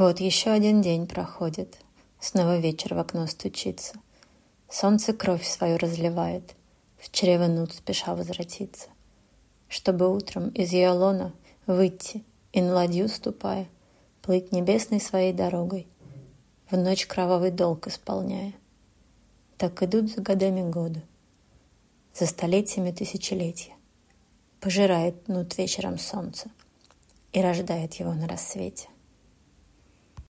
Вот еще один день проходит, снова вечер в окно стучится. Солнце кровь свою разливает, в чрево нут спеша возвратиться, чтобы утром из ее лона выйти и на ладью ступая, плыть небесной своей дорогой, в ночь кровавый долг исполняя. Так идут за годами годы, за столетиями тысячелетия. Пожирает нут вечером солнце и рождает его на рассвете.